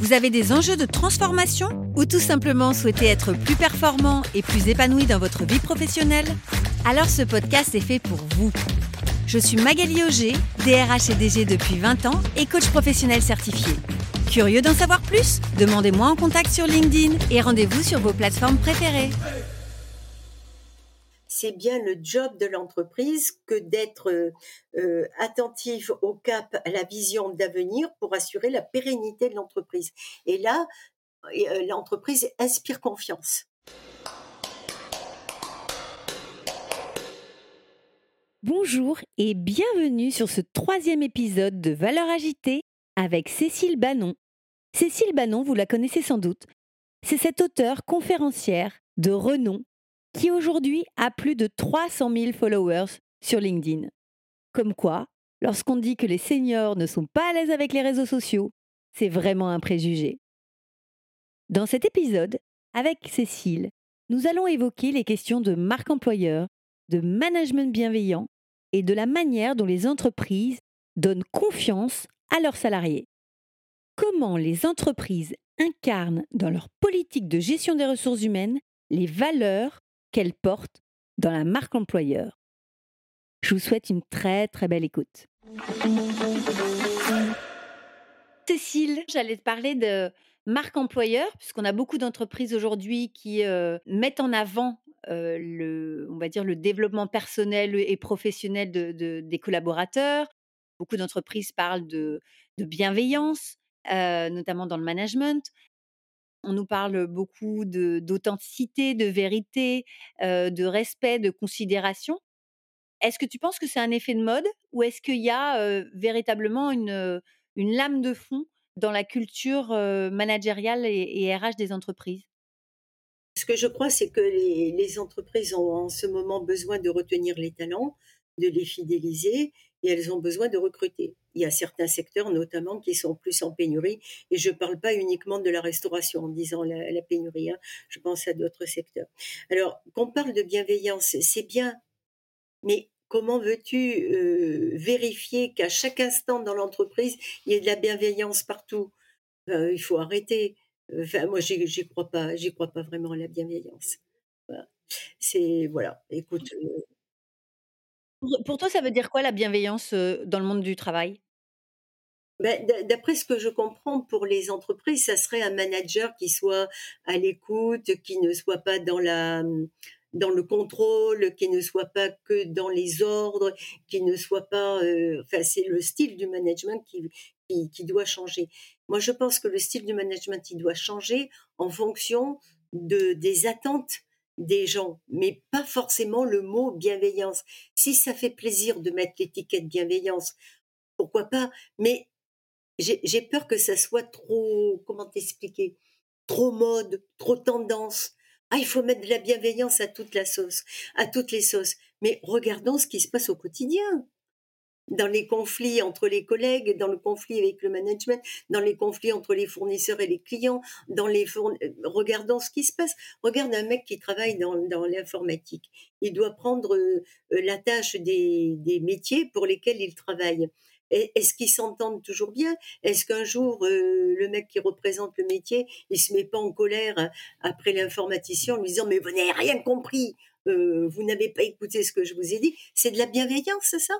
vous avez des enjeux de transformation ou tout simplement souhaitez être plus performant et plus épanoui dans votre vie professionnelle? Alors ce podcast est fait pour vous. Je suis Magali Auger, DRH et DG depuis 20 ans et coach professionnel certifié. Curieux d'en savoir plus? Demandez-moi en contact sur LinkedIn et rendez-vous sur vos plateformes préférées. C'est bien le job de l'entreprise que d'être euh, euh, attentif au cap, à la vision d'avenir pour assurer la pérennité de l'entreprise. Et là, euh, l'entreprise inspire confiance. Bonjour et bienvenue sur ce troisième épisode de Valeurs agitée avec Cécile Bannon. Cécile Bannon, vous la connaissez sans doute. C'est cette auteure conférencière de renom qui aujourd'hui a plus de 300 000 followers sur LinkedIn. Comme quoi, lorsqu'on dit que les seniors ne sont pas à l'aise avec les réseaux sociaux, c'est vraiment un préjugé. Dans cet épisode, avec Cécile, nous allons évoquer les questions de marque employeur, de management bienveillant et de la manière dont les entreprises donnent confiance à leurs salariés. Comment les entreprises incarnent dans leur politique de gestion des ressources humaines les valeurs qu'elles portent dans la marque employeur. Je vous souhaite une très très belle écoute. Cécile, j'allais te parler de marque employeur, puisqu'on a beaucoup d'entreprises aujourd'hui qui euh, mettent en avant euh, le, on va dire, le développement personnel et professionnel de, de- des collaborateurs. Beaucoup d'entreprises parlent de, de bienveillance, euh, notamment dans le management. On nous parle beaucoup d'authenticité, de, vérité, euh, de respect, de considération. Est-ce que tu penses que c'est un effet de mode ou est-ce qu'il y a véritablement une, lame de fond dans la culture managériale et, RH des entreprises? Ce que je crois, c'est que les entreprises ont en ce moment besoin de retenir les talents, de les fidéliser, et elles ont besoin de recruter. Il y a certains secteurs, notamment, qui sont plus en pénurie, et je ne parle pas uniquement de la restauration en disant la, pénurie, hein. je pense à d'autres secteurs. Alors, qu'on parle de bienveillance, c'est bien, mais comment veux-tu euh, vérifier qu'à chaque instant dans l'entreprise, il y ait de la bienveillance partout? Euh, Il faut arrêter. Enfin, moi, j'y crois pas. J'y crois pas vraiment à la bienveillance. Voilà. C'est voilà. Écoute, euh, pour, toi, ça veut dire quoi la bienveillance dans le monde du travail? Ben, d'après ce que je comprends pour les entreprises, ça serait un manager qui soit à l'écoute, qui ne soit pas dans la dans le contrôle, qui ne soit pas que dans les ordres, qui ne soit pas. enfin, c'est le style du management qui, qui qui doit changer. Moi, je pense que le style du management il doit changer en fonction de des attentes des gens, mais pas forcément le mot bienveillance. Si ça fait plaisir de mettre l'étiquette bienveillance, pourquoi pas Mais j'ai peur que ça soit trop, comment t'expliquer, trop mode, trop tendance. Ah, il faut mettre de la bienveillance à toute la sauce, à toutes les sauces. Mais regardons ce qui se passe au quotidien. Dans les conflits entre les collègues, dans le conflit avec le management, dans les conflits entre les fournisseurs et les clients, dans les fourn... euh, regardons ce qui se passe. Regarde un mec qui travaille dans, l'informatique. Il doit prendre euh, euh, la tâche des, métiers pour lesquels il travaille. Est-ce qu'ils s'entendent toujours bien? Est-ce qu'un jour, le mec qui représente le métier, il se met pas en colère après l'informaticien en lui disant mais vous n'avez rien compris, vous n'avez pas écouté ce que je vous ai dit C'est de la bienveillance, c'est ça?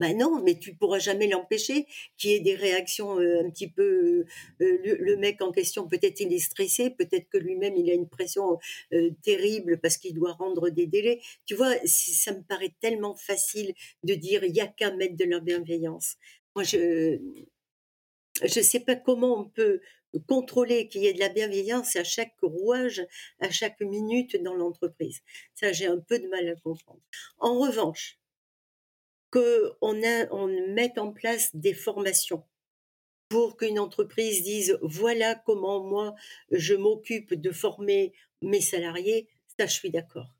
Ben non, mais tu pourras jamais l'empêcher qu'il y ait des réactions euh, un petit peu. euh, le, le mec en question, peut-être il est stressé, peut-être que lui-même il a une pression euh, terrible parce qu'il doit rendre des délais. Tu vois, ça me paraît tellement facile de dire il y a qu'à mettre de la bienveillance. Moi, je je sais pas comment on peut contrôler qu'il y ait de la bienveillance à chaque rouage, à chaque minute dans l'entreprise. Ça, j'ai un peu de mal à comprendre. En revanche, qu'on on mette en place des formations pour qu'une entreprise dise voilà comment moi je m'occupe de former mes salariés, ça je suis d'accord.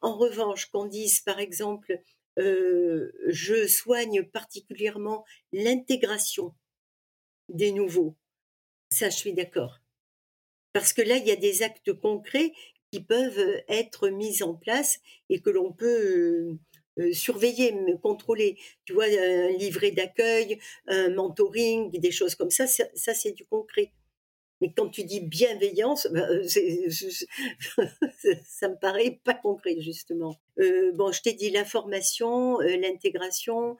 En revanche, qu'on dise par exemple, heu, je soigne particulièrement l'intégration des nouveaux, ça je suis d'accord. Parce que là, il y a des actes concrets qui peuvent, être mis en place et que l'on peut, heu, surveiller, contrôler. Tu vois, un livret d'accueil, un mentoring, des choses comme ça, ça c'est du concret. Mais quand tu dis bienveillance, c'est je je ça me paraît pas concret justement. Bon, je t'ai dit l'information, heu, l'intégration,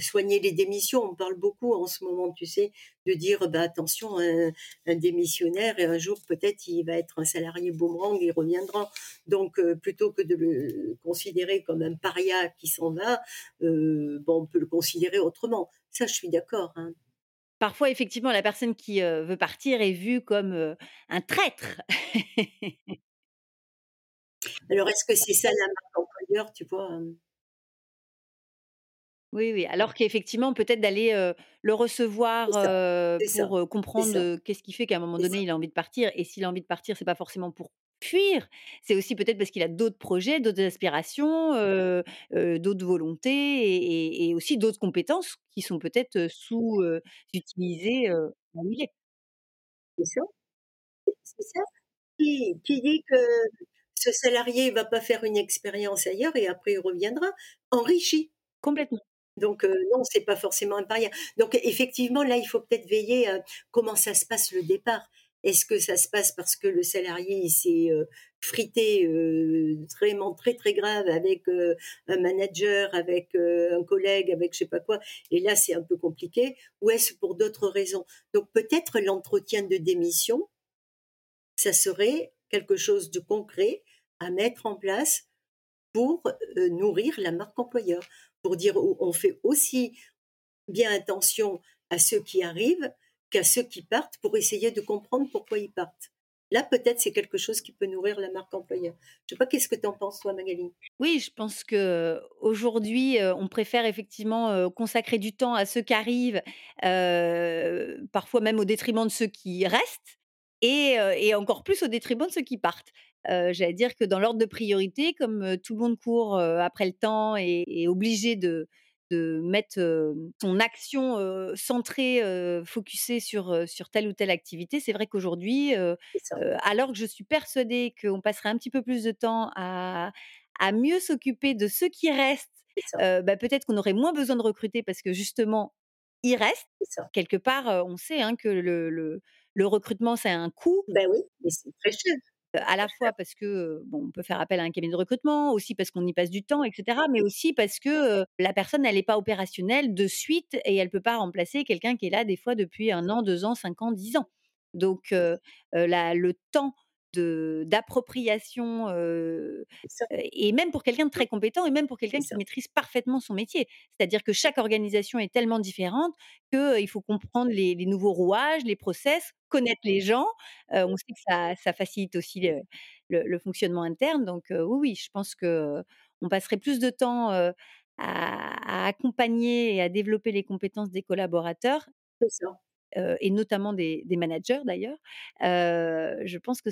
soigner les démissions. On parle beaucoup en ce moment, tu sais, de dire: «Bah, attention, un un démissionnaire et un jour peut-être il va être un salarié boomerang, il reviendra». Donc heu, plutôt que de le considérer comme un paria qui s'en va, heu, bon, on peut le considérer autrement. Ça, je suis d'accord, hein. Parfois, effectivement, la personne qui, heu, veut partir est vue comme, un traître. Alors est-ce que c'est ça la marque employeur, tu vois? Hem, Oui, oui, alors qu'effectivement, peut-être d'aller, le recevoir, ça, pour, comprendre, qu'est-ce qui fait qu'à un moment ça, donné, il a envie de partir et s'il a envie de partir, c'est pas forcément pour fuir, c'est aussi peut-être parce qu'il a d'autres projets, d'autres aspirations, d'autres volontés et et et aussi d'autres compétences qui sont peut-être, heu, sous, heu, utilisées, heu, là où il est. c'est ça, c'est ça. Qui qui dit que ce salarié va pas faire une expérience ailleurs et après il reviendra enrichi? Complètement. Donc heu, non, c'est pas forcément un paria. Donc effectivement, là, il faut peut-être veiller à comment ça se passe le départ. Est-ce que ça se passe parce que le salarié, s'est, heu, frité, heu, vraiment très, très grave avec, un manager, avec, un collègue, avec je sais pas quoi et là, c'est un peu compliqué? Ou est-ce pour d'autres raisons? Donc peut-être l'entretien de démission, ça serait quelque chose de concret à mettre en place pour, nourrir la marque employeur. Pour dire: «On fait aussi bien attention à ceux qui arrivent qu'à ceux qui partent», pour essayer de comprendre pourquoi ils partent. Là, peut-être, c'est quelque chose qui peut nourrir la marque employeur. Je sais pas, qu'est-ce que tu en penses toi, Magali? Oui, je pense qu'aujourd'hui, heu, on préfère effectivement, heu, consacrer du temps à ceux qui arrivent, parfois même au détriment de ceux qui restent et encore plus au détriment de ceux qui partent. J'allais dire que dans l'ordre de priorité, comme, tout le monde court, après le temps et est obligé de de mettre, son action, centrée, focusée sur, telle ou telle activité, c'est vrai qu'aujourd'hui, alors que je suis persuadée qu'on passerait un petit peu plus de temps à à mieux s'occuper de ceux qui restent, bah, peut-être qu'on aurait moins besoin de recruter parce que justement, ils restent. Quelque part, on sait, hein, que le le le recrutement, c'est un coût, Ben oui, mais c'est très cher, heu, à la fois parce que, bon, on peut faire appel à un cabinet de recrutement, aussi parce qu'on y passe du temps et cetera, mais aussi parce que, heu, la personne, elle est pas opérationnelle de suite et elle peut pas remplacer quelqu'un qui est là des fois depuis un an, 2 ans, 5 ans, 10 ans. Donc la le temps d'appropriation, et même pour quelqu'un de très compétent et même pour quelqu'un qui maîtrise parfaitement son métier. C'est-à-dire que chaque organisation est tellement différente qu'il faut comprendre les les nouveaux rouages, les process, connaître les gens. On sait que ça ça facilite aussi le le le fonctionnement interne donc oui, oui, je pense qu'on passerait plus de temps, à à accompagner et à développer les compétences des collaborateurs, c'est ça. Et notamment des des managers d'ailleurs. Je pense que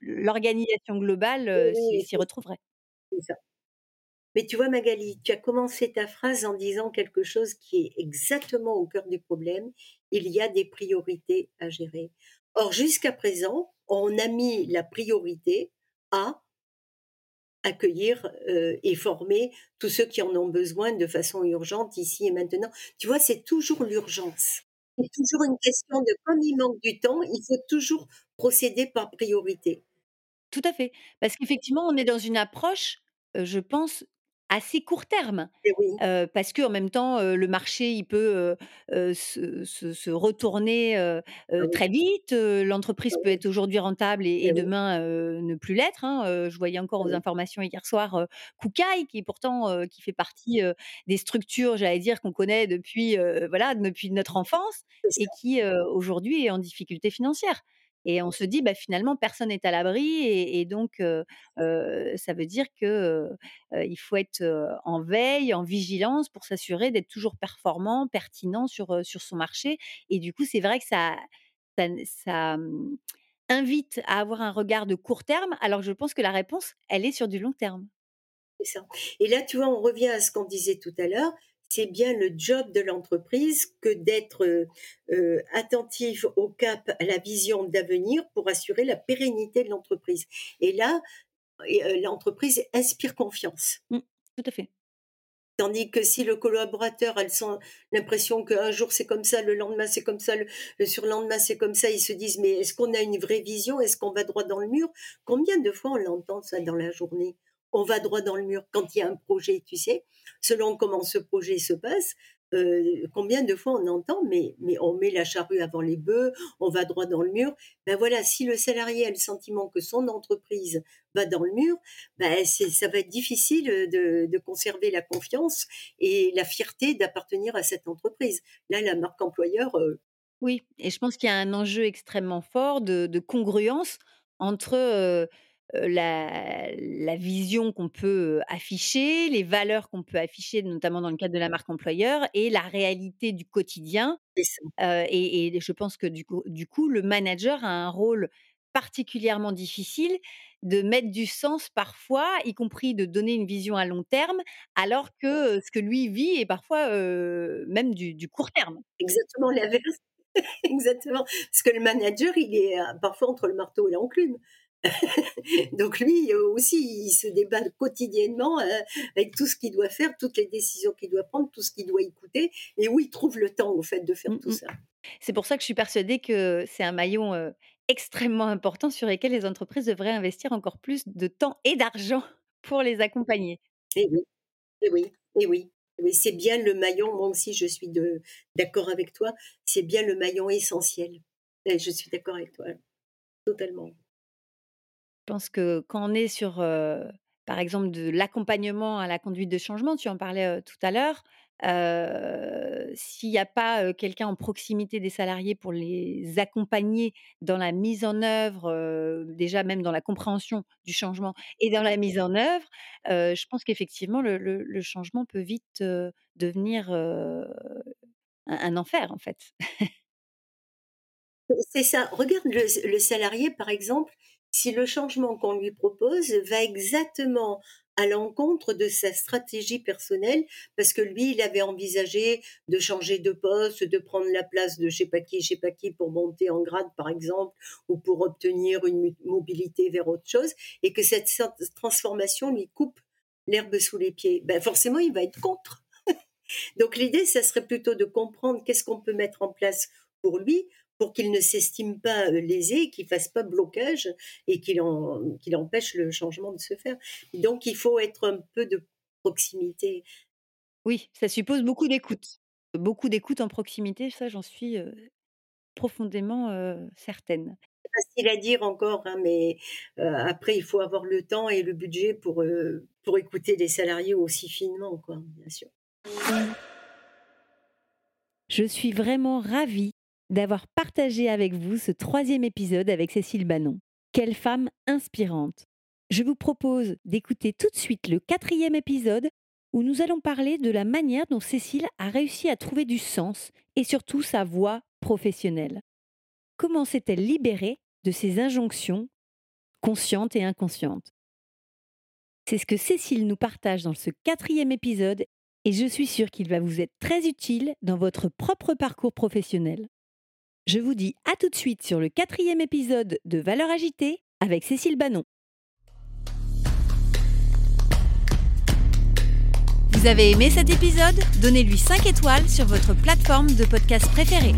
l'organisation globale, s'y retrouverait. ça. Mais tu vois, Magali, tu as commencé ta phrase en disant quelque chose qui est exactement au cœur du problème. Il y a des priorités à gérer. Or, jusqu'à présent, on a mis la priorité à accueillir euh, et former tous ceux qui en ont besoin de façon urgente ici et maintenant. Tu vois, c'est toujours l'urgence. Toujours une question de comme il manque du temps, il faut toujours procéder par priorité. Tout à fait, parce qu'effectivement, on est dans une approche, heu, je pense, assez court terme. Et oui, Heu, parce qu'en même temps, le marché, il peut, se se se retourner, ah oui, très vite. Heu, ah l'entreprise peut être aujourd'hui rentable et et eh demain, ne plus l'être, hein. Je voyais encore ah aux informations hier soir, Koukaï qui pourtant, qui fait partie, des structures, j'allais dire, qu'on connaît depuis, voilà, depuis notre enfance et qui, aujourd'hui est en difficulté financière. Et on se dit: «Bah, finalement, personne n'est à l'abri» et donc ça veut dire que, heu heu, il faut être, en veille, en vigilance pour s'assurer d'être toujours performant, pertinent sur, sur son marché et du coup, c'est vrai que ça ça mmh, invite à avoir un regard de court terme, alors je pense que la réponse, elle est sur du long terme. Ça. Et là, tu vois, on revient à ce qu'on disait tout à l'heure. C'est bien le job de l'entreprise que d'être euh, euh, attentif au cap, à la vision d'avenir pour assurer la pérennité de l'entreprise. Et là, euh, l'entreprise inspire confiance. Mmh, tout à fait. Tandis que si le collaborateur a l'impression qu'un jour c'est comme ça, le lendemain c'est comme ça, le, le surlendemain c'est comme ça, ils se disent mais est-ce qu'on a une vraie vision? Est-ce qu'on va droit dans le mur? Combien de fois on l'entend ça dans la journée? On va droit dans le mur quand il y a un projet, tu sais, selon comment ce projet se passe. Euh, combien de fois on entend, mais, mais on met la charrue avant les bœufs, on va droit dans le mur. Ben voilà, si le salarié a le sentiment que son entreprise va dans le mur, ben ça va être difficile de, conserver la confiance et la fierté d'appartenir à cette entreprise. Là, la marque employeur. Euh, oui, et je pense qu'il y a un enjeu extrêmement fort de, de congruence entre euh, la, vision qu'on peut afficher, les valeurs qu'on peut afficher, notamment dans le cadre de la marque employeur, et la réalité du quotidien. et, je pense que du coup, du coup, le manager a un rôle particulièrement difficile de mettre du sens parfois, y compris de donner une vision à long terme, alors que ce que lui vit est parfois même du, du, court terme. Exactement l'inverse. Exactement. Parce que le manager, il est parfois entre le marteau et l'enclume. Donc lui aussi, il se débat quotidiennement euh, avec tout ce qu'il doit faire, toutes les décisions qu'il doit prendre, tout ce qu'il doit écouter, et où il trouve le temps au fait de faire mmh, tout mmh. ça. C'est pour ça que je suis persuadée que c'est un maillon euh, extrêmement important sur lequel les entreprises devraient investir encore plus de temps et d'argent pour les accompagner. Et oui, et oui, et oui. oui c'est bien le maillon, moi aussi je suis d'accord avec toi, c'est bien le maillon essentiel. Et je suis d'accord avec toi, totalement. Pense que quand on est sur, par exemple, de l'accompagnement à la conduite de changement, tu en parlais tout à l'heure, s'il n'y a pas quelqu'un en proximité des salariés pour les accompagner dans la mise en œuvre, déjà même dans la compréhension du changement et dans la mise en œuvre, je pense qu'effectivement le, changement peut vite devenir un, enfer en fait. C'est ça. Regarde le salarié, par exemple, si le changement qu'on lui propose va exactement à l'encontre de sa stratégie personnelle, parce que lui, il avait envisagé de changer de poste, de prendre la place de je sais pas qui, je sais pas qui pour monter en grade, par exemple, ou pour obtenir une mobilité vers autre chose, et que cette transformation lui coupe l'herbe sous les pieds. Ben forcément, il va être contre. Donc l'idée, ça serait plutôt de comprendre qu'est-ce qu'on peut mettre en place pour lui pour qu'il ne s'estime pas lésé, qu'il fasse pas blocage et qu'il empêche le changement de se faire. Donc il faut être un peu de proximité. Oui, ça suppose beaucoup d'écoute. Beaucoup d'écoute en proximité, ça j'en suis profondément certaine. C'est facile à dire encore, hein, mais après il faut avoir le temps et le budget pour, pour écouter les salariés aussi finement, quoi, bien sûr. Je suis vraiment ravie d'avoir partagé avec vous ce troisième épisode avec Cécile Bannon. Quelle femme inspirante. Je vous propose d'écouter tout de suite le quatrième épisode où nous allons parler de la manière dont Cécile a réussi à trouver du sens et surtout sa voie professionnelle. Comment s'est-elle libérée de ses injonctions conscientes et inconscientes? C'est ce que Cécile nous partage dans ce quatrième épisode et je suis sûre qu'il va vous être très utile dans votre propre parcours professionnel. Je vous dis à tout de suite sur le quatrième épisode de Valeurs agitées avec Cécile Bannon. Vous avez aimé cet épisode? Donnez-lui 5 étoiles sur votre plateforme de podcast préférée.